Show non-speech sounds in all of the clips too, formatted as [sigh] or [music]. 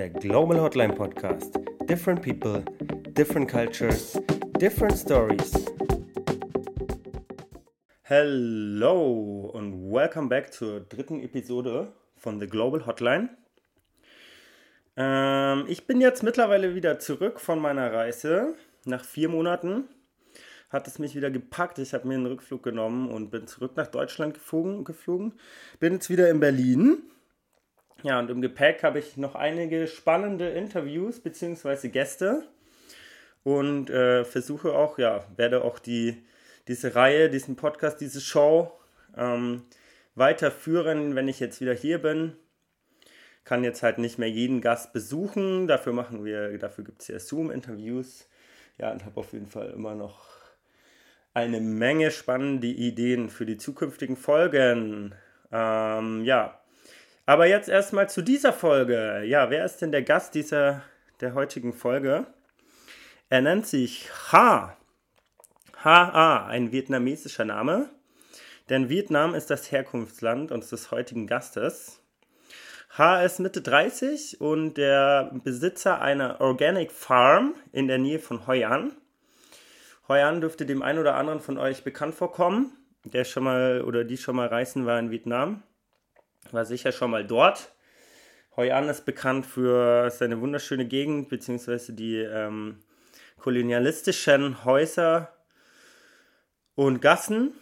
der Global Hotline Podcast. Different people, different cultures, different stories. Hello und welcome back zur dritten Episode von The Global Hotline. Ähm, ich bin jetzt mittlerweile wieder zurück von meiner Reise. Nach vier Monaten hat es mich wieder gepackt. Ich habe mir einen Rückflug genommen und bin zurück nach Deutschland geflogen. geflogen. Bin jetzt wieder in Berlin ja, und im Gepäck habe ich noch einige spannende Interviews bzw. Gäste und äh, versuche auch, ja, werde auch die, diese Reihe, diesen Podcast, diese Show ähm, weiterführen, wenn ich jetzt wieder hier bin. Kann jetzt halt nicht mehr jeden Gast besuchen, dafür machen wir, dafür gibt es ja Zoom-Interviews. Ja, und habe auf jeden Fall immer noch eine Menge spannende Ideen für die zukünftigen Folgen. Ähm, ja, aber jetzt erstmal zu dieser Folge. Ja, wer ist denn der Gast dieser der heutigen Folge? Er nennt sich Ha. Ha, ein vietnamesischer Name. Denn Vietnam ist das Herkunftsland unseres heutigen Gastes. Ha ist Mitte 30 und der Besitzer einer Organic Farm in der Nähe von Hoi An. Hoi An dürfte dem einen oder anderen von euch bekannt vorkommen, der schon mal oder die schon mal reisen war in Vietnam war sicher schon mal dort. Hoi An ist bekannt für seine wunderschöne Gegend, beziehungsweise die ähm, kolonialistischen Häuser und Gassen,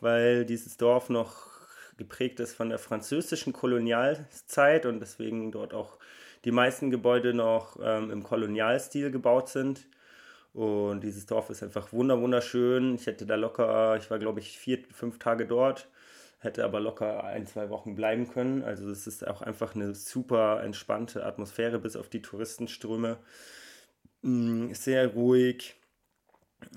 weil dieses Dorf noch geprägt ist von der französischen Kolonialzeit und deswegen dort auch die meisten Gebäude noch ähm, im Kolonialstil gebaut sind. Und dieses Dorf ist einfach wunderschön. Ich hätte da locker, ich war glaube ich vier, fünf Tage dort hätte aber locker ein, zwei Wochen bleiben können. Also es ist auch einfach eine super entspannte Atmosphäre bis auf die Touristenströme. Mm, sehr ruhig,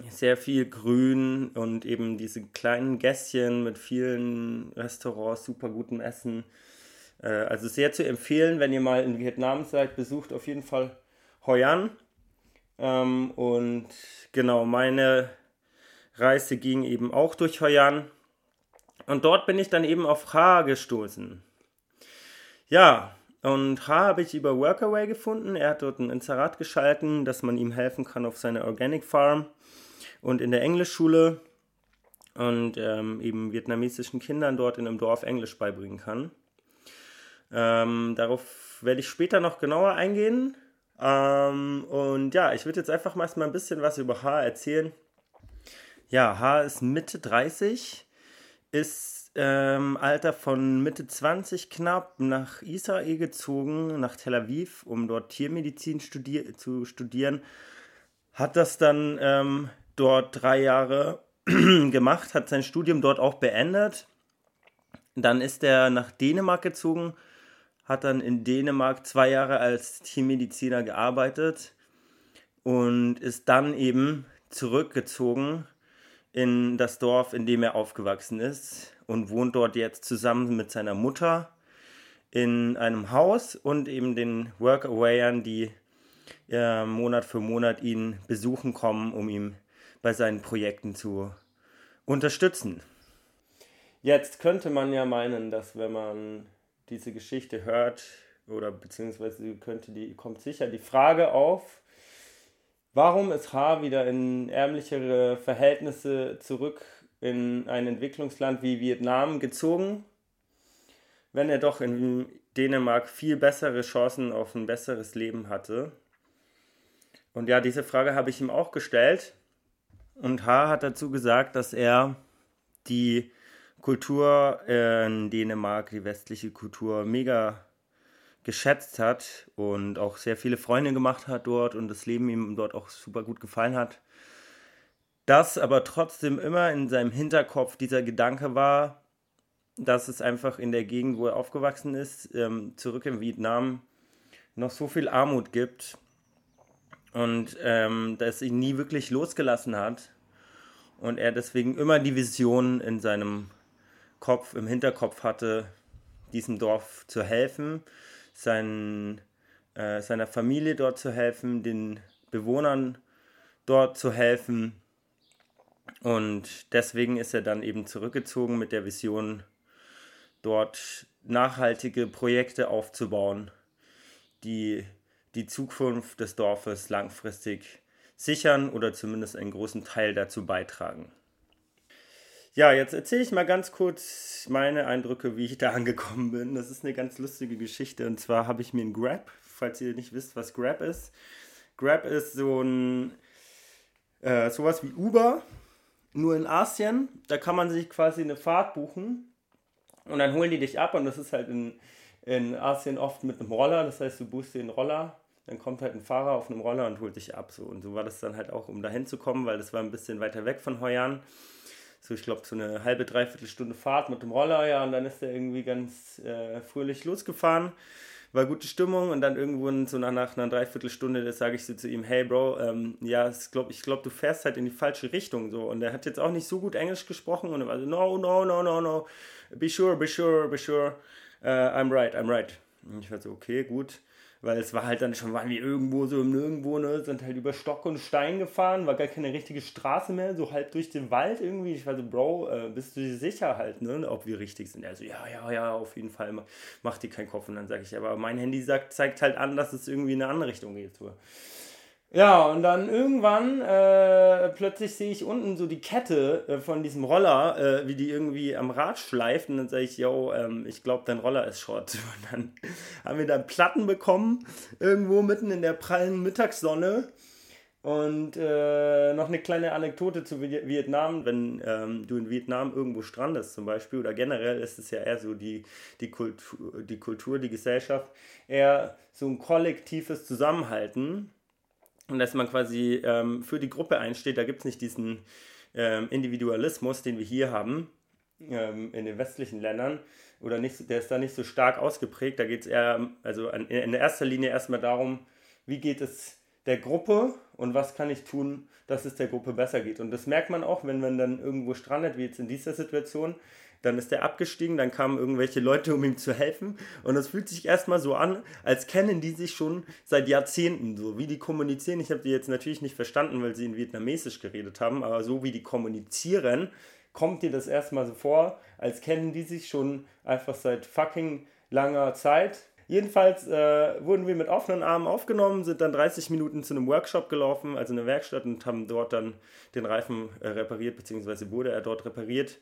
sehr viel Grün und eben diese kleinen Gässchen mit vielen Restaurants, super gutem Essen. Äh, also sehr zu empfehlen, wenn ihr mal in Vietnam seid, besucht auf jeden Fall Hoi An. Ähm, und genau, meine Reise ging eben auch durch Hoi An und dort bin ich dann eben auf H gestoßen. Ja, und H habe ich über Workaway gefunden. Er hat dort ein Inserat geschalten, dass man ihm helfen kann auf seiner Organic Farm und in der Englischschule und ähm, eben vietnamesischen Kindern dort in einem Dorf Englisch beibringen kann. Ähm, darauf werde ich später noch genauer eingehen. Ähm, und ja, ich würde jetzt einfach mal ein bisschen was über H erzählen. Ja, H ist Mitte 30 ist ähm, Alter von Mitte 20 knapp nach Israel gezogen, nach Tel Aviv, um dort Tiermedizin studier zu studieren. Hat das dann ähm, dort drei Jahre [clears throat] gemacht, hat sein Studium dort auch beendet. Dann ist er nach Dänemark gezogen, hat dann in Dänemark zwei Jahre als Tiermediziner gearbeitet und ist dann eben zurückgezogen in das Dorf, in dem er aufgewachsen ist und wohnt dort jetzt zusammen mit seiner Mutter in einem Haus und eben den Workawayern, die äh, Monat für Monat ihn besuchen kommen, um ihn bei seinen Projekten zu unterstützen. Jetzt könnte man ja meinen, dass wenn man diese Geschichte hört, oder beziehungsweise könnte die, kommt sicher die Frage auf, Warum ist H wieder in ärmlichere Verhältnisse zurück in ein Entwicklungsland wie Vietnam gezogen, wenn er doch in Dänemark viel bessere Chancen auf ein besseres Leben hatte? Und ja, diese Frage habe ich ihm auch gestellt. Und H hat dazu gesagt, dass er die Kultur in Dänemark, die westliche Kultur, mega geschätzt hat und auch sehr viele Freunde gemacht hat dort und das Leben ihm dort auch super gut gefallen hat. Dass aber trotzdem immer in seinem Hinterkopf dieser Gedanke war, dass es einfach in der Gegend, wo er aufgewachsen ist, ähm, zurück in Vietnam, noch so viel Armut gibt und ähm, dass ihn nie wirklich losgelassen hat und er deswegen immer die Vision in seinem Kopf, im Hinterkopf hatte, diesem Dorf zu helfen seinen, äh, seiner Familie dort zu helfen, den Bewohnern dort zu helfen. Und deswegen ist er dann eben zurückgezogen mit der Vision, dort nachhaltige Projekte aufzubauen, die, die Zukunft des Dorfes langfristig sichern oder zumindest einen großen Teil dazu beitragen. Ja, jetzt erzähle ich mal ganz kurz meine Eindrücke, wie ich da [laughs] angekommen bin. Das ist eine ganz lustige Geschichte. Und zwar habe ich mir ein Grab, falls ihr nicht wisst, was Grab ist. Grab ist so ein äh, sowas wie Uber, nur in Asien. Da kann man sich quasi eine Fahrt buchen und dann holen die dich ab und das ist halt in, in Asien oft mit einem Roller. Das heißt, du buchst den Roller, dann kommt halt ein Fahrer auf einem Roller und holt dich ab. So. Und so war das dann halt auch, um dahin zu kommen, weil das war ein bisschen weiter weg von Heuan so ich glaube so eine halbe, dreiviertel Stunde Fahrt mit dem Roller, ja, und dann ist er irgendwie ganz äh, fröhlich losgefahren. War gute Stimmung und dann irgendwo so nach, nach einer Dreiviertelstunde, das sage ich so zu ihm, hey Bro, ähm, ja, glaub, ich glaube, du fährst halt in die falsche Richtung. So. Und er hat jetzt auch nicht so gut Englisch gesprochen und er war so, no, no, no, no, no, be sure, be sure, be sure, uh, I'm right, I'm right. Und ich war so, okay, gut weil es war halt dann schon, waren wir irgendwo so im Nirgendwo, ne, sind halt über Stock und Stein gefahren, war gar keine richtige Straße mehr, so halb durch den Wald irgendwie. Ich war so, Bro, äh, bist du dir sicher halt, ne, ob wir richtig sind? Er so, ja, ja, ja, auf jeden Fall, mach dir keinen Kopf. Und dann sage ich, aber mein Handy sagt, zeigt halt an, dass es irgendwie in eine andere Richtung geht. So. Ja, und dann irgendwann äh, plötzlich sehe ich unten so die Kette äh, von diesem Roller, äh, wie die irgendwie am Rad schleift. Und dann sage ich, yo, ähm, ich glaube, dein Roller ist Schrott. [laughs] Und dann haben wir dann Platten bekommen, irgendwo mitten in der prallen Mittagssonne. Und äh, noch eine kleine Anekdote zu Vietnam. Wenn ähm, du in Vietnam irgendwo strandest zum Beispiel, oder generell ist es ja eher so die, die, Kultur, die Kultur, die Gesellschaft, eher so ein kollektives Zusammenhalten und dass man quasi ähm, für die Gruppe einsteht. Da gibt es nicht diesen ähm, Individualismus, den wir hier haben ähm, in den westlichen Ländern. Oder nicht, der ist da nicht so stark ausgeprägt. Da geht es eher, also an, in erster Linie erstmal darum, wie geht es der Gruppe und was kann ich tun, dass es der Gruppe besser geht. Und das merkt man auch, wenn man dann irgendwo strandet, wie jetzt in dieser Situation. Dann ist er abgestiegen, dann kamen irgendwelche Leute, um ihm zu helfen. Und es fühlt sich erstmal so an, als kennen die sich schon seit Jahrzehnten. So wie die kommunizieren. Ich habe die jetzt natürlich nicht verstanden, weil sie in Vietnamesisch geredet haben, aber so wie die kommunizieren, kommt dir das erstmal so vor, als kennen die sich schon einfach seit fucking langer Zeit. Jedenfalls äh, wurden wir mit offenen Armen aufgenommen, sind dann 30 Minuten zu einem Workshop gelaufen, also eine Werkstatt, und haben dort dann den Reifen äh, repariert, beziehungsweise wurde er dort repariert.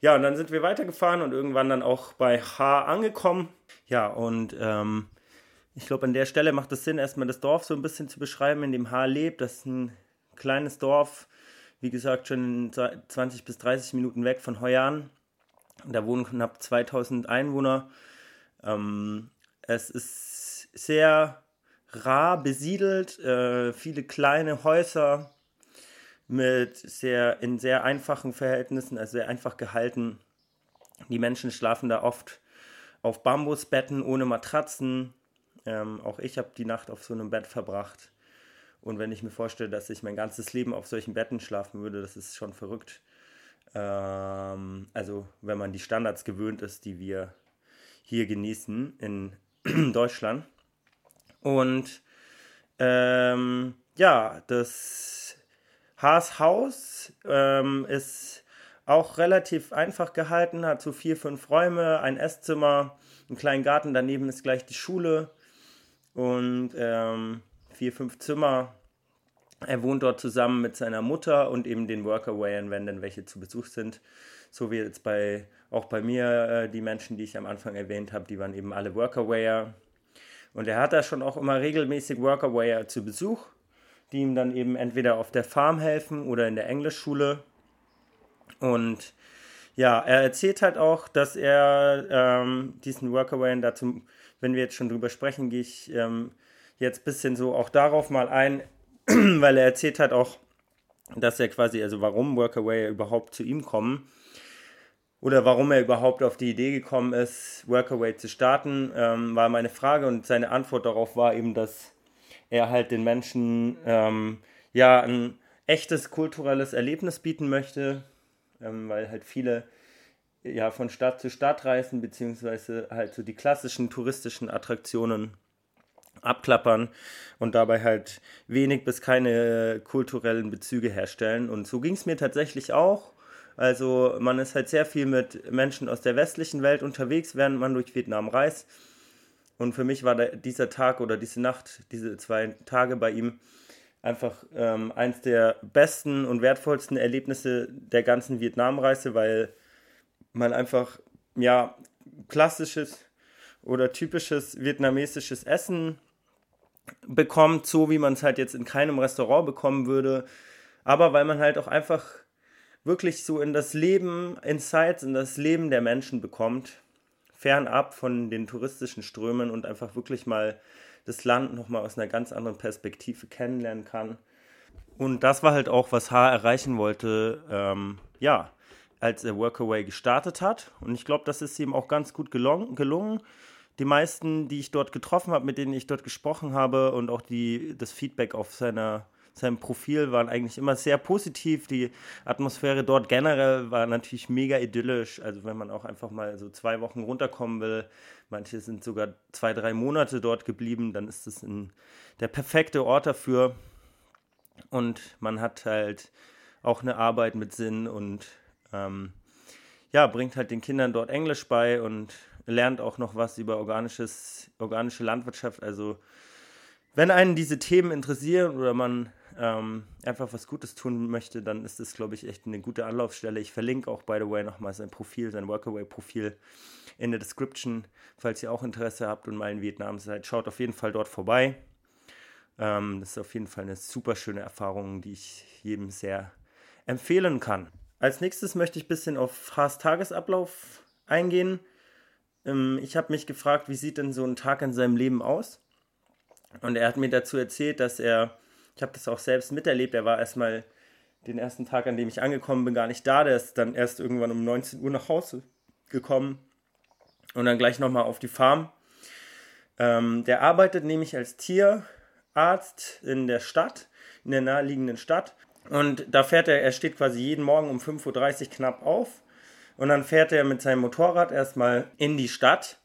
Ja, und dann sind wir weitergefahren und irgendwann dann auch bei H angekommen. Ja, und ähm, ich glaube, an der Stelle macht es Sinn, erstmal das Dorf so ein bisschen zu beschreiben, in dem H lebt. Das ist ein kleines Dorf, wie gesagt, schon 20 bis 30 Minuten weg von Heuan. Da wohnen knapp 2000 Einwohner. Ähm, es ist sehr rar besiedelt, äh, viele kleine Häuser, mit sehr, in sehr einfachen Verhältnissen, also sehr einfach gehalten. Die Menschen schlafen da oft auf Bambusbetten ohne Matratzen. Ähm, auch ich habe die Nacht auf so einem Bett verbracht. Und wenn ich mir vorstelle, dass ich mein ganzes Leben auf solchen Betten schlafen würde, das ist schon verrückt. Ähm, also wenn man die Standards gewöhnt ist, die wir hier genießen in [clears throat] Deutschland. Und ähm, ja, das Haas Haus ähm, ist auch relativ einfach gehalten, hat so vier, fünf Räume, ein Esszimmer, einen kleinen Garten, daneben ist gleich die Schule und ähm, vier, fünf Zimmer. Er wohnt dort zusammen mit seiner Mutter und eben den Workawayern, wenn denn welche zu Besuch sind. So wie jetzt bei auch bei mir äh, die Menschen, die ich am Anfang erwähnt habe, die waren eben alle Workawayer. Und er hat da schon auch immer regelmäßig Workawayer zu Besuch die ihm dann eben entweder auf der Farm helfen oder in der Englischschule. Und ja, er erzählt halt auch, dass er ähm, diesen Workaway dazu, wenn wir jetzt schon drüber sprechen, gehe ich ähm, jetzt ein bisschen so auch darauf mal ein, [clears throat] weil er erzählt halt auch, dass er quasi, also warum Workaway überhaupt zu ihm kommen oder warum er überhaupt auf die Idee gekommen ist, Workaway zu starten, ähm, war meine Frage und seine Antwort darauf war eben, dass er halt den Menschen ähm, ja ein echtes kulturelles Erlebnis bieten möchte, ähm, weil halt viele ja von Stadt zu Stadt reisen, beziehungsweise halt so die klassischen touristischen Attraktionen abklappern und dabei halt wenig bis keine kulturellen Bezüge herstellen. Und so ging es mir tatsächlich auch. Also man ist halt sehr viel mit Menschen aus der westlichen Welt unterwegs, während man durch Vietnam reist. Und für mich war dieser Tag oder diese Nacht, diese zwei Tage bei ihm einfach ähm, eins der besten und wertvollsten Erlebnisse der ganzen Vietnamreise, weil man einfach ja klassisches oder typisches vietnamesisches Essen bekommt, so wie man es halt jetzt in keinem Restaurant bekommen würde, aber weil man halt auch einfach wirklich so in das Leben, Insights in das Leben der Menschen bekommt, fernab von den touristischen Strömen und einfach wirklich mal das Land nochmal aus einer ganz anderen Perspektive kennenlernen kann. Und das war halt auch, was H erreichen wollte, ähm, ja, als er Workaway gestartet hat. Und ich glaube, das ist ihm auch ganz gut gelungen. gelungen. Die meisten, die ich dort getroffen habe, mit denen ich dort gesprochen habe und auch die, das Feedback auf seiner, seinem Profil waren eigentlich immer sehr positiv. Die Atmosphäre dort generell war natürlich mega idyllisch. Also wenn man auch einfach mal so zwei Wochen runterkommen will, manche sind sogar zwei, drei Monate dort geblieben, dann ist es der perfekte Ort dafür. Und man hat halt auch eine Arbeit mit Sinn und ähm, ja, bringt halt den Kindern dort Englisch bei und lernt auch noch was über organisches, organische Landwirtschaft. Also wenn einen diese Themen interessieren oder man ähm, einfach was Gutes tun möchte, dann ist das, glaube ich, echt eine gute Anlaufstelle. Ich verlinke auch, by the way, nochmal sein Profil, sein Workaway-Profil in der Description, falls ihr auch Interesse habt und mal in Vietnam seid. Schaut auf jeden Fall dort vorbei. Ähm, das ist auf jeden Fall eine super schöne Erfahrung, die ich jedem sehr empfehlen kann. Als nächstes möchte ich ein bisschen auf Haas Tagesablauf eingehen. Ähm, ich habe mich gefragt, wie sieht denn so ein Tag in seinem Leben aus? Und er hat mir dazu erzählt, dass er, ich habe das auch selbst miterlebt, er war erstmal den ersten Tag, an dem ich angekommen bin, gar nicht da. Der ist dann erst irgendwann um 19 Uhr nach Hause gekommen und dann gleich nochmal auf die Farm. Ähm, der arbeitet nämlich als Tierarzt in der Stadt, in der naheliegenden Stadt. Und da fährt er, er steht quasi jeden Morgen um 5.30 Uhr knapp auf. Und dann fährt er mit seinem Motorrad erstmal in die Stadt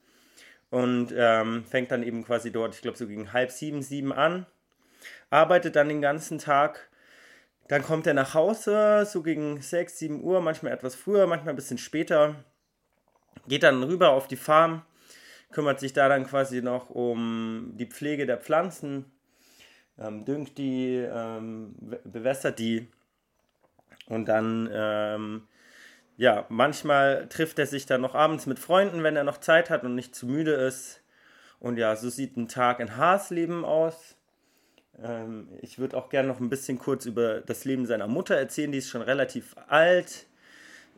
und ähm, fängt dann eben quasi dort, ich glaube so gegen halb sieben, sieben an. Arbeitet dann den ganzen Tag. Dann kommt er nach Hause, so gegen 6, 7 Uhr, manchmal etwas früher, manchmal ein bisschen später. Geht dann rüber auf die Farm, kümmert sich da dann quasi noch um die Pflege der Pflanzen, ähm, düngt die, ähm, bewässert die und dann, ähm, ja, manchmal trifft er sich dann noch abends mit Freunden, wenn er noch Zeit hat und nicht zu müde ist. Und ja, so sieht ein Tag in Haas Leben aus. Ähm, ich würde auch gerne noch ein bisschen kurz über das Leben seiner Mutter erzählen. Die ist schon relativ alt.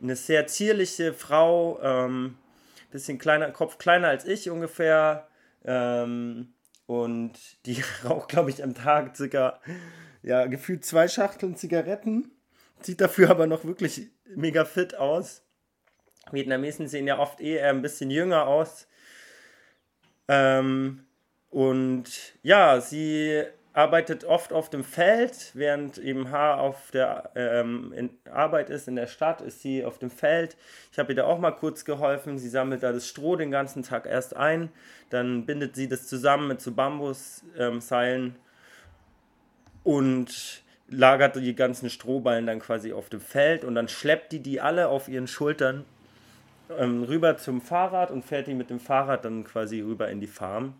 Eine sehr zierliche Frau, ähm, bisschen kleiner, Kopf kleiner als ich ungefähr. Ähm, und die [laughs] raucht, glaube ich, am Tag circa, ja, gefühlt zwei Schachteln Zigaretten. Sieht dafür aber noch wirklich mega fit aus. Vietnamesen sehen ja oft eher ein bisschen jünger aus. Ähm, und ja, sie arbeitet oft auf dem Feld, während eben H auf der ähm, Arbeit ist in der Stadt, ist sie auf dem Feld. Ich habe ihr da auch mal kurz geholfen. Sie sammelt da das Stroh den ganzen Tag erst ein, dann bindet sie das zusammen mit so Bambusseilen ähm, und lagert die ganzen Strohballen dann quasi auf dem Feld und dann schleppt die die alle auf ihren Schultern ähm, rüber zum Fahrrad und fährt die mit dem Fahrrad dann quasi rüber in die Farm.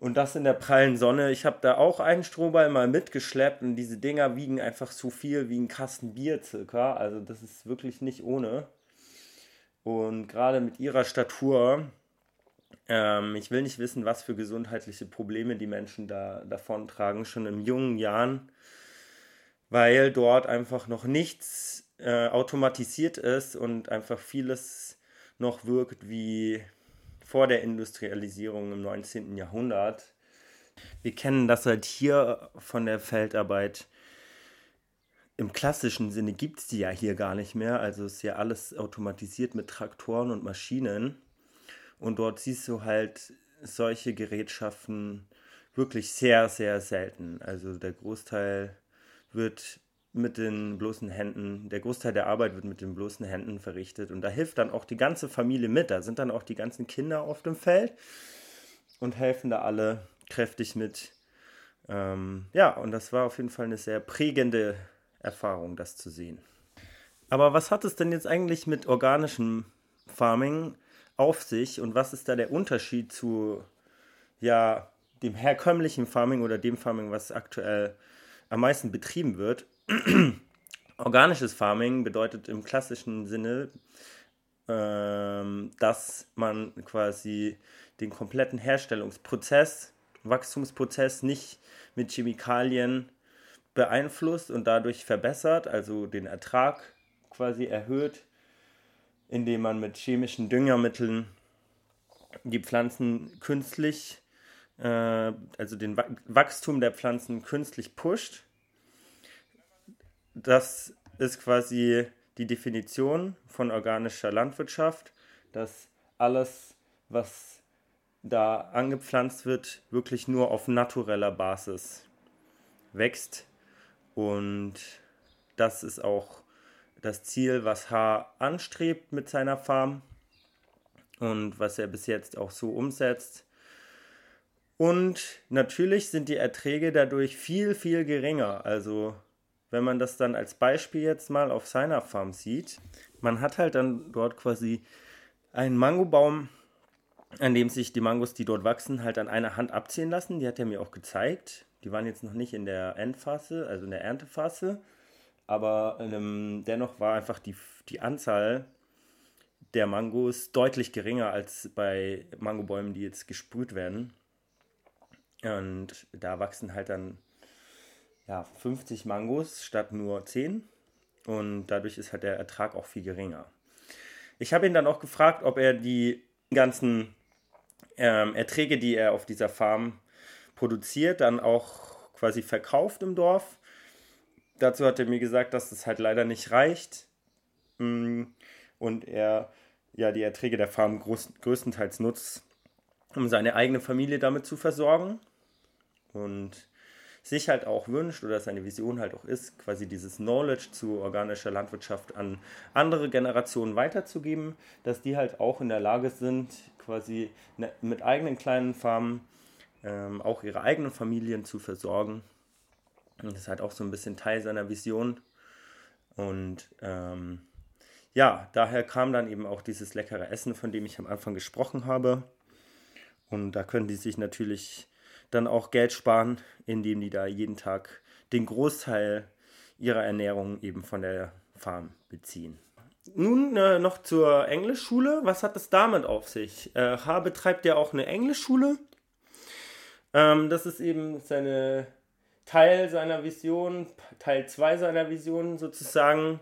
Und das in der prallen Sonne. Ich habe da auch einen Strohball mal mitgeschleppt und diese Dinger wiegen einfach so viel wie ein Kasten Bier circa. Also das ist wirklich nicht ohne. Und gerade mit ihrer Statur, ähm, ich will nicht wissen, was für gesundheitliche Probleme die Menschen da davon tragen, schon in jungen Jahren, weil dort einfach noch nichts äh, automatisiert ist und einfach vieles noch wirkt wie vor der Industrialisierung im 19. Jahrhundert. Wir kennen das halt hier von der Feldarbeit. Im klassischen Sinne gibt es die ja hier gar nicht mehr. Also ist ja alles automatisiert mit Traktoren und Maschinen. Und dort siehst du halt solche Gerätschaften wirklich sehr, sehr selten. Also der Großteil wird mit den bloßen Händen, der Großteil der Arbeit wird mit den bloßen Händen verrichtet und da hilft dann auch die ganze Familie mit. Da sind dann auch die ganzen Kinder auf dem Feld und helfen da alle kräftig mit. Ähm, ja, und das war auf jeden Fall eine sehr prägende Erfahrung, das zu sehen. Aber was hat es denn jetzt eigentlich mit organischem Farming auf sich und was ist da der Unterschied zu ja, dem herkömmlichen Farming oder dem Farming, was aktuell am meisten betrieben wird? [clears throat] Organisches Farming bedeutet im klassischen Sinne, ähm, dass man quasi den kompletten Herstellungsprozess, Wachstumsprozess nicht mit Chemikalien beeinflusst und dadurch verbessert, also den Ertrag quasi erhöht, indem man mit chemischen Düngermitteln die Pflanzen künstlich, äh, also den Wachstum der Pflanzen künstlich pusht. Das ist quasi die Definition von organischer Landwirtschaft, dass alles, was da angepflanzt wird, wirklich nur auf natureller Basis wächst. Und das ist auch das Ziel, was H anstrebt mit seiner Farm und was er bis jetzt auch so umsetzt. Und natürlich sind die Erträge dadurch viel, viel geringer. Also wenn man das dann als Beispiel jetzt mal auf seiner Farm sieht, man hat halt dann dort quasi einen Mangobaum, an dem sich die Mangos, die dort wachsen, halt an einer Hand abziehen lassen. Die hat er mir auch gezeigt. Die waren jetzt noch nicht in der Endphase, also in der Erntephase. Aber ähm, dennoch war einfach die, die Anzahl der Mangos deutlich geringer als bei Mangobäumen, die jetzt gesprüht werden. Und da wachsen halt dann ja, 50 Mangos statt nur 10. Und dadurch ist halt der Ertrag auch viel geringer. Ich habe ihn dann auch gefragt, ob er die ganzen ähm, Erträge, die er auf dieser Farm produziert, dann auch quasi verkauft im Dorf. Dazu hat er mir gesagt, dass das halt leider nicht reicht. Mm, und er ja die Erträge der Farm größtenteils nutzt, um seine eigene Familie damit zu versorgen. Und sich halt auch wünscht oder seine Vision halt auch ist, quasi dieses Knowledge zu organischer Landwirtschaft an andere Generationen weiterzugeben, dass die halt auch in der Lage sind, quasi ne, mit eigenen kleinen Farmen ähm, auch ihre eigenen Familien zu versorgen. Und das ist halt auch so ein bisschen Teil seiner Vision. Und ähm, ja, daher kam dann eben auch dieses leckere Essen, von dem ich am Anfang gesprochen habe. Und da können die sich natürlich dann auch Geld sparen, indem die da jeden Tag den Großteil ihrer Ernährung eben von der Farm beziehen. Nun äh, noch zur Englischschule. Was hat es damit auf sich? Äh, H betreibt ja auch eine Englischschule. Ähm, das ist eben seine Teil seiner Vision, Teil 2 seiner Vision sozusagen,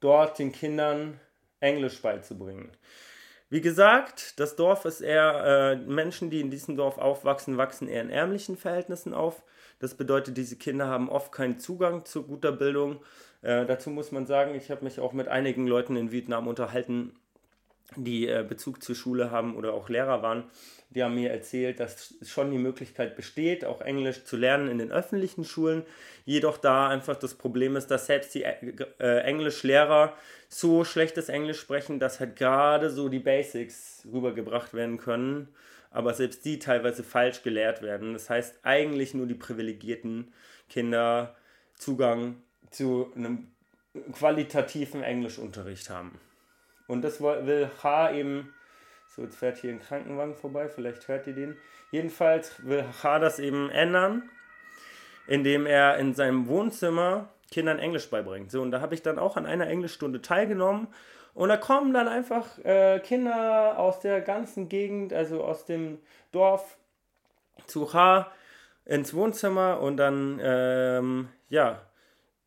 dort den Kindern Englisch beizubringen. Wie gesagt, das Dorf ist eher, äh, Menschen, die in diesem Dorf aufwachsen, wachsen eher in ärmlichen Verhältnissen auf. Das bedeutet, diese Kinder haben oft keinen Zugang zu guter Bildung. Äh, dazu muss man sagen, ich habe mich auch mit einigen Leuten in Vietnam unterhalten, die äh, Bezug zur Schule haben oder auch Lehrer waren. Die haben mir erzählt, dass schon die Möglichkeit besteht, auch Englisch zu lernen in den öffentlichen Schulen. Jedoch da einfach das Problem ist, dass selbst die äh, äh Englischlehrer so schlechtes Englisch sprechen, dass halt gerade so die Basics rübergebracht werden können, aber selbst die teilweise falsch gelehrt werden. Das heißt, eigentlich nur die privilegierten Kinder Zugang zu einem qualitativen Englischunterricht haben. Und das will H eben, so jetzt fährt hier ein Krankenwagen vorbei, vielleicht hört ihr den. Jedenfalls will H das eben ändern, indem er in seinem Wohnzimmer Kindern Englisch beibringt. So, und da habe ich dann auch an einer Englischstunde teilgenommen. Und da kommen dann einfach äh, Kinder aus der ganzen Gegend, also aus dem Dorf zu H ins Wohnzimmer und dann, ähm, ja,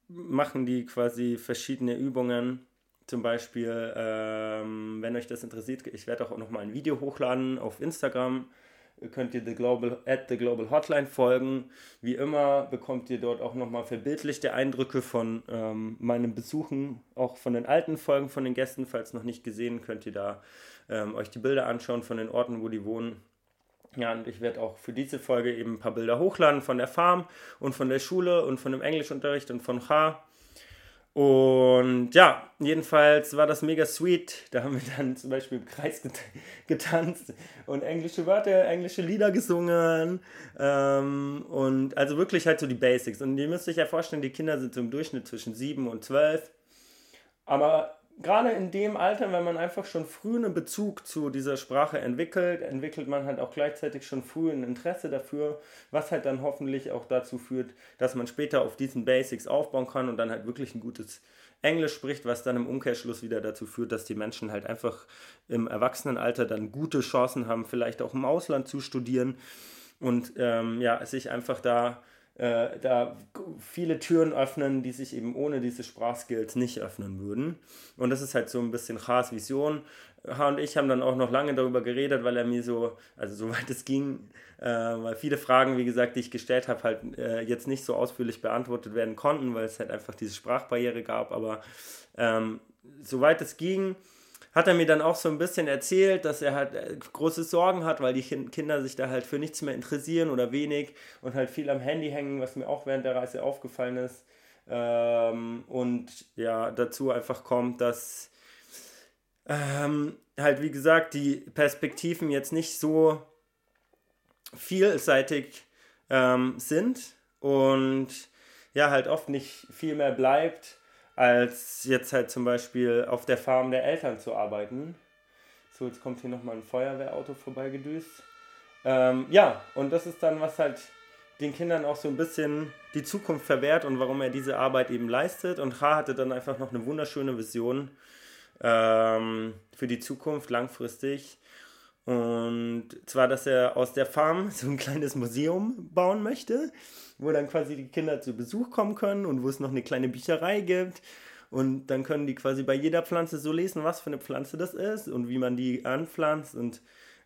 machen die quasi verschiedene Übungen. Zum Beispiel, ähm, wenn euch das interessiert, ich werde auch noch mal ein Video hochladen auf Instagram könnt ihr the Global, at The Global Hotline folgen. Wie immer bekommt ihr dort auch nochmal verbildlichte Eindrücke von ähm, meinen Besuchen, auch von den alten Folgen von den Gästen. Falls noch nicht gesehen, könnt ihr da ähm, euch die Bilder anschauen von den Orten, wo die wohnen. Ja, und ich werde auch für diese Folge eben ein paar Bilder hochladen von der Farm und von der Schule und von dem Englischunterricht und von H. Und ja, jedenfalls war das mega sweet. Da haben wir dann zum Beispiel im Kreis get getanzt und englische Wörter, englische Lieder gesungen. Ähm, und also wirklich halt so die Basics. Und ihr müsst euch ja vorstellen, die Kinder sind so im Durchschnitt zwischen 7 und 12. Aber gerade in dem Alter, wenn man einfach schon früh einen Bezug zu dieser Sprache entwickelt, entwickelt man halt auch gleichzeitig schon früh ein Interesse dafür, was halt dann hoffentlich auch dazu führt, dass man später auf diesen Basics aufbauen kann und dann halt wirklich ein gutes Englisch spricht, was dann im Umkehrschluss wieder dazu führt, dass die Menschen halt einfach im Erwachsenenalter dann gute Chancen haben, vielleicht auch im Ausland zu studieren und ähm, ja, sich einfach da äh, da viele Türen öffnen, die sich eben ohne diese Sprachskills nicht öffnen würden. Und das ist halt so ein bisschen Haas Vision. Ha und ich haben dann auch noch lange darüber geredet, weil er mir so, also soweit [laughs] es ging, äh, weil viele Fragen, wie gesagt, die ich gestellt habe, halt äh, jetzt nicht so ausführlich beantwortet werden konnten, weil es halt einfach diese Sprachbarriere gab. Aber ähm, soweit es ging, hat er mir dann auch so ein bisschen erzählt, dass er halt äh, große Sorgen hat, weil die Kinder sich da halt für nichts mehr interessieren oder wenig und halt viel am Handy hängen, was mir auch während der Reise aufgefallen ist. Ähm, und ja, dazu einfach kommt, dass ähm, halt, wie gesagt, die Perspektiven jetzt nicht so vielseitig ähm, sind und ja, halt oft nicht viel mehr bleibt als jetzt halt zum Beispiel auf der Farm der Eltern zu arbeiten. So, jetzt kommt hier nochmal ein Feuerwehrauto vorbeigedüst. Ähm, ja, und das ist dann, was halt den Kindern auch so ein bisschen die Zukunft verwehrt und warum er diese Arbeit eben leistet. Und H hatte dann einfach noch eine wunderschöne Vision ähm, für die Zukunft langfristig. Und zwar, dass er aus der Farm [laughs] so ein kleines Museum bauen möchte, wo dann quasi die Kinder zu Besuch kommen können und wo es noch eine kleine Bücherei gibt. Und dann können die quasi bei jeder Pflanze so lesen, was für eine Pflanze das ist und wie man die anpflanzt und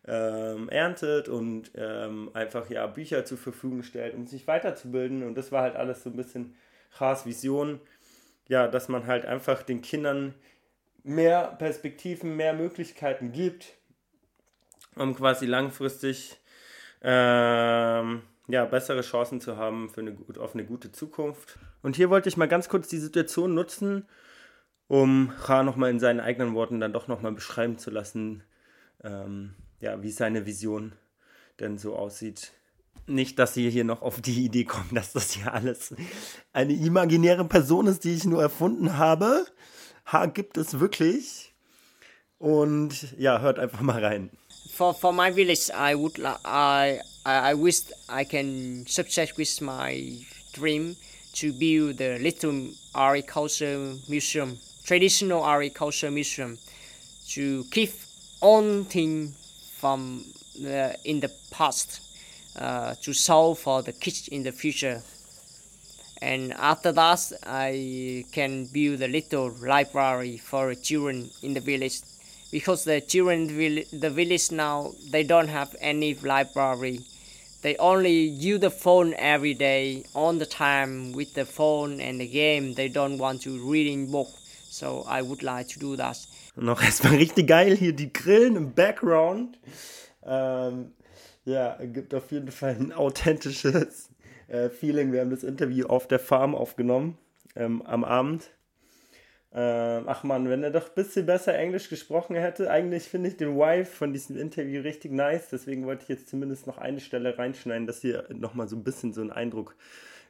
ähm, erntet und ähm, einfach ja Bücher zur Verfügung stellt, um sich weiterzubilden. Und das war halt alles so ein bisschen Haas Vision, ja, dass man halt einfach den Kindern mehr Perspektiven, mehr Möglichkeiten gibt, um quasi langfristig ähm, ja, bessere Chancen zu haben für eine, auf eine gute Zukunft. Und hier wollte ich mal ganz kurz die Situation nutzen, um Ra nochmal in seinen eigenen Worten dann doch nochmal beschreiben zu lassen, ähm, ja, wie seine Vision denn so aussieht. Nicht, dass ihr hier noch auf die Idee kommt, dass das hier alles eine imaginäre Person ist, die ich nur erfunden habe. Ha gibt es wirklich. Und ja, hört einfach mal rein. For for my village, I would I I wish I can success with my dream to build the little agriculture museum, traditional agriculture museum, to keep on thing from the, in the past uh, to solve for the kids in the future. And after that, I can build a little library for children in the village because the children the village now they don't have any library. They only use the phone every day on the time with the phone and the game. They don't want to reading book so i would like to do that. Noch [laughs] erstmal richtig geil hier die Grillen im Background. Ähm, ja gibt auf jeden Fall ein authentisches äh, Feeling. Wir haben das Interview auf der Farm aufgenommen ähm, am Abend äh, ach man, wenn er doch ein bisschen besser Englisch gesprochen hätte. Eigentlich finde ich den Wife von diesem Interview richtig nice. Deswegen wollte ich jetzt zumindest noch eine Stelle reinschneiden, dass ihr nochmal so ein bisschen so einen Eindruck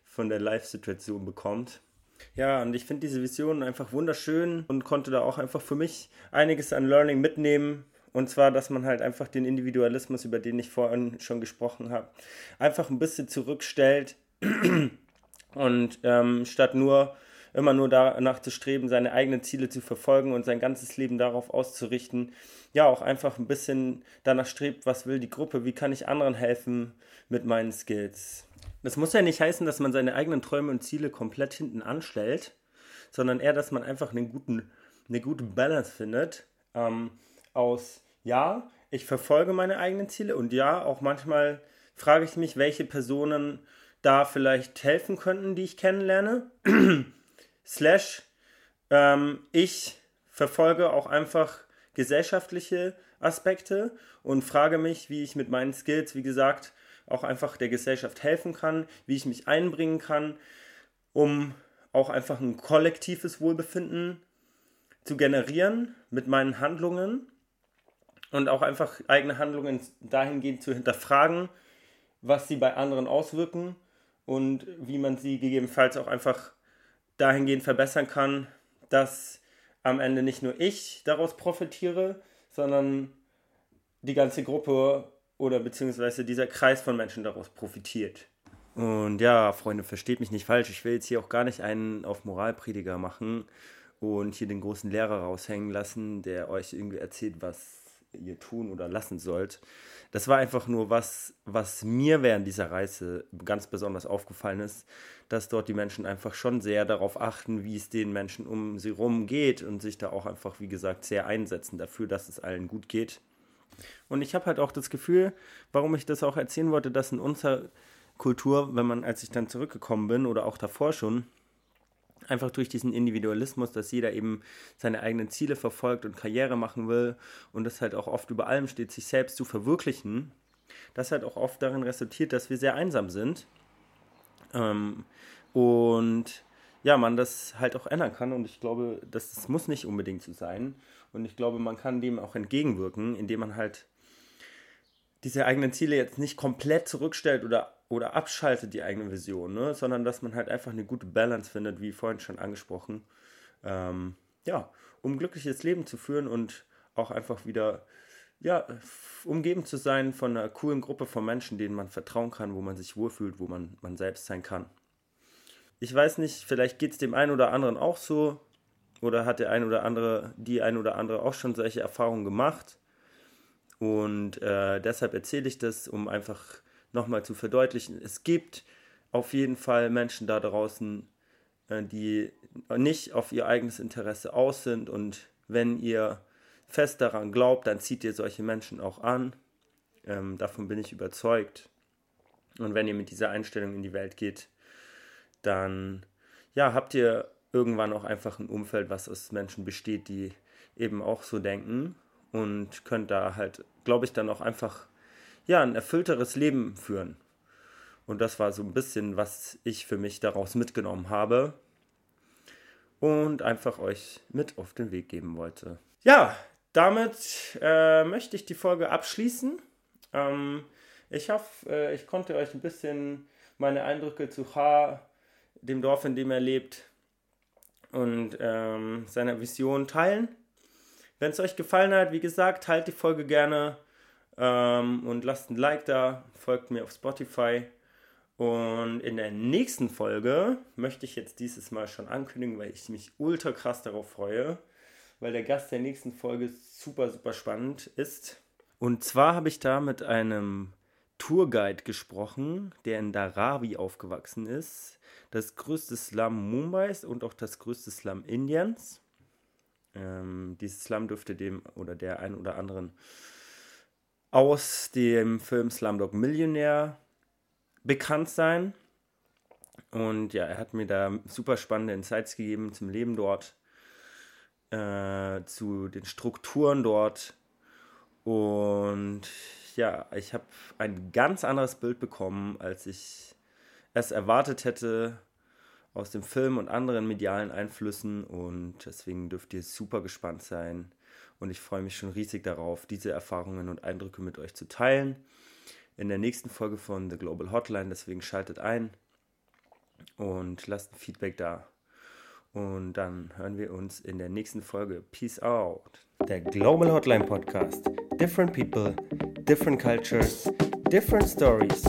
von der Live-Situation bekommt. Ja, und ich finde diese Vision einfach wunderschön und konnte da auch einfach für mich einiges an Learning mitnehmen. Und zwar, dass man halt einfach den Individualismus, über den ich vorhin schon gesprochen habe, einfach ein bisschen zurückstellt [clears throat] und ähm, statt nur immer nur danach zu streben, seine eigenen Ziele zu verfolgen und sein ganzes Leben darauf auszurichten, ja, auch einfach ein bisschen danach strebt, was will die Gruppe, wie kann ich anderen helfen mit meinen Skills. Das muss ja nicht heißen, dass man seine eigenen Träume und Ziele komplett hinten anstellt, sondern eher, dass man einfach einen guten, eine gute Balance findet ähm, aus, ja, ich verfolge meine eigenen Ziele und ja, auch manchmal frage ich mich, welche Personen da vielleicht helfen könnten, die ich kennenlerne slash ähm, ich verfolge auch einfach gesellschaftliche Aspekte und frage mich, wie ich mit meinen Skills, wie gesagt, auch einfach der Gesellschaft helfen kann, wie ich mich einbringen kann, um auch einfach ein kollektives Wohlbefinden zu generieren mit meinen Handlungen und auch einfach eigene Handlungen dahingehend zu hinterfragen, was sie bei anderen auswirken und wie man sie gegebenenfalls auch einfach dahingehend verbessern kann, dass am Ende nicht nur ich daraus profitiere, sondern die ganze Gruppe oder beziehungsweise dieser Kreis von Menschen daraus profitiert. Und ja, Freunde, versteht mich nicht falsch. Ich will jetzt hier auch gar nicht einen auf Moralprediger machen und hier den großen Lehrer raushängen lassen, der euch irgendwie erzählt, was ihr tun oder lassen sollt. Das war einfach nur was, was mir während dieser Reise ganz besonders aufgefallen ist, dass dort die Menschen einfach schon sehr darauf achten, wie es den Menschen um sie rum geht und sich da auch einfach, wie gesagt, sehr einsetzen dafür, dass es allen gut geht. Und ich habe halt auch das Gefühl, warum ich das auch erzählen wollte, dass in unserer Kultur, wenn man, als ich dann zurückgekommen bin oder auch davor schon, einfach durch diesen Individualismus, dass jeder eben seine eigenen Ziele verfolgt und Karriere machen will und das halt auch oft über allem steht, sich selbst zu verwirklichen, das halt auch oft darin resultiert, dass wir sehr einsam sind. Ähm, und ja, man das halt auch ändern kann und ich glaube, das, das muss nicht unbedingt so sein. Und ich glaube, man kann dem auch entgegenwirken, indem man halt diese eigenen Ziele jetzt nicht komplett zurückstellt oder oder abschaltet die eigene Vision, ne? sondern dass man halt einfach eine gute Balance findet, wie vorhin schon angesprochen. Ähm, ja, um ein glückliches Leben zu führen und auch einfach wieder ja, umgeben zu sein von einer coolen Gruppe von Menschen, denen man vertrauen kann, wo man sich wohlfühlt, wo man, man selbst sein kann. Ich weiß nicht, vielleicht geht es dem einen oder anderen auch so oder hat der ein oder andere, die ein oder andere auch schon solche Erfahrungen gemacht. Und äh, deshalb erzähle ich das, um einfach nochmal zu verdeutlichen, es gibt auf jeden Fall Menschen da draußen, äh, die nicht auf ihr eigenes Interesse aus sind und wenn ihr fest daran glaubt, dann zieht ihr solche Menschen auch an. Ähm, davon bin ich überzeugt. Und wenn ihr mit dieser Einstellung in die Welt geht, dann ja, habt ihr irgendwann auch einfach ein Umfeld, was aus Menschen besteht, die eben auch so denken und könnt da halt, glaube ich, dann auch einfach ja, ein erfüllteres Leben führen. Und das war so ein bisschen, was ich für mich daraus mitgenommen habe und einfach euch mit auf den Weg geben wollte. Ja, damit äh, möchte ich die Folge abschließen. Ähm, ich hoffe, äh, ich konnte euch ein bisschen meine Eindrücke zu H, dem Dorf, in dem er lebt, und ähm, seiner Vision teilen. Wenn es euch gefallen hat, wie gesagt, teilt die Folge gerne ähm, und lasst ein Like da, folgt mir auf Spotify. Und in der nächsten Folge möchte ich jetzt dieses Mal schon ankündigen, weil ich mich ultra krass darauf freue, weil der Gast der nächsten Folge super, super spannend ist. Und zwar habe ich da mit einem Tourguide gesprochen, der in Dharavi aufgewachsen ist. Das größte Slum Mumbais und auch das größte Slum Indiens. Ähm, dieses Slum dürfte dem oder der ein oder anderen aus dem Film Slumdog Millionär bekannt sein. Und ja, er hat mir da super spannende Insights gegeben zum Leben dort, äh, zu den Strukturen dort. Und ja, ich habe ein ganz anderes Bild bekommen, als ich es erwartet hätte aus dem Film und anderen medialen Einflüssen. Und deswegen dürft ihr super gespannt sein, und ich freue mich schon riesig darauf, diese Erfahrungen und Eindrücke mit euch zu teilen. In der nächsten Folge von The Global Hotline, deswegen schaltet ein und lasst ein Feedback da. Und dann hören wir uns in der nächsten Folge. Peace out. Der Global Hotline Podcast. Different people, different cultures, different stories.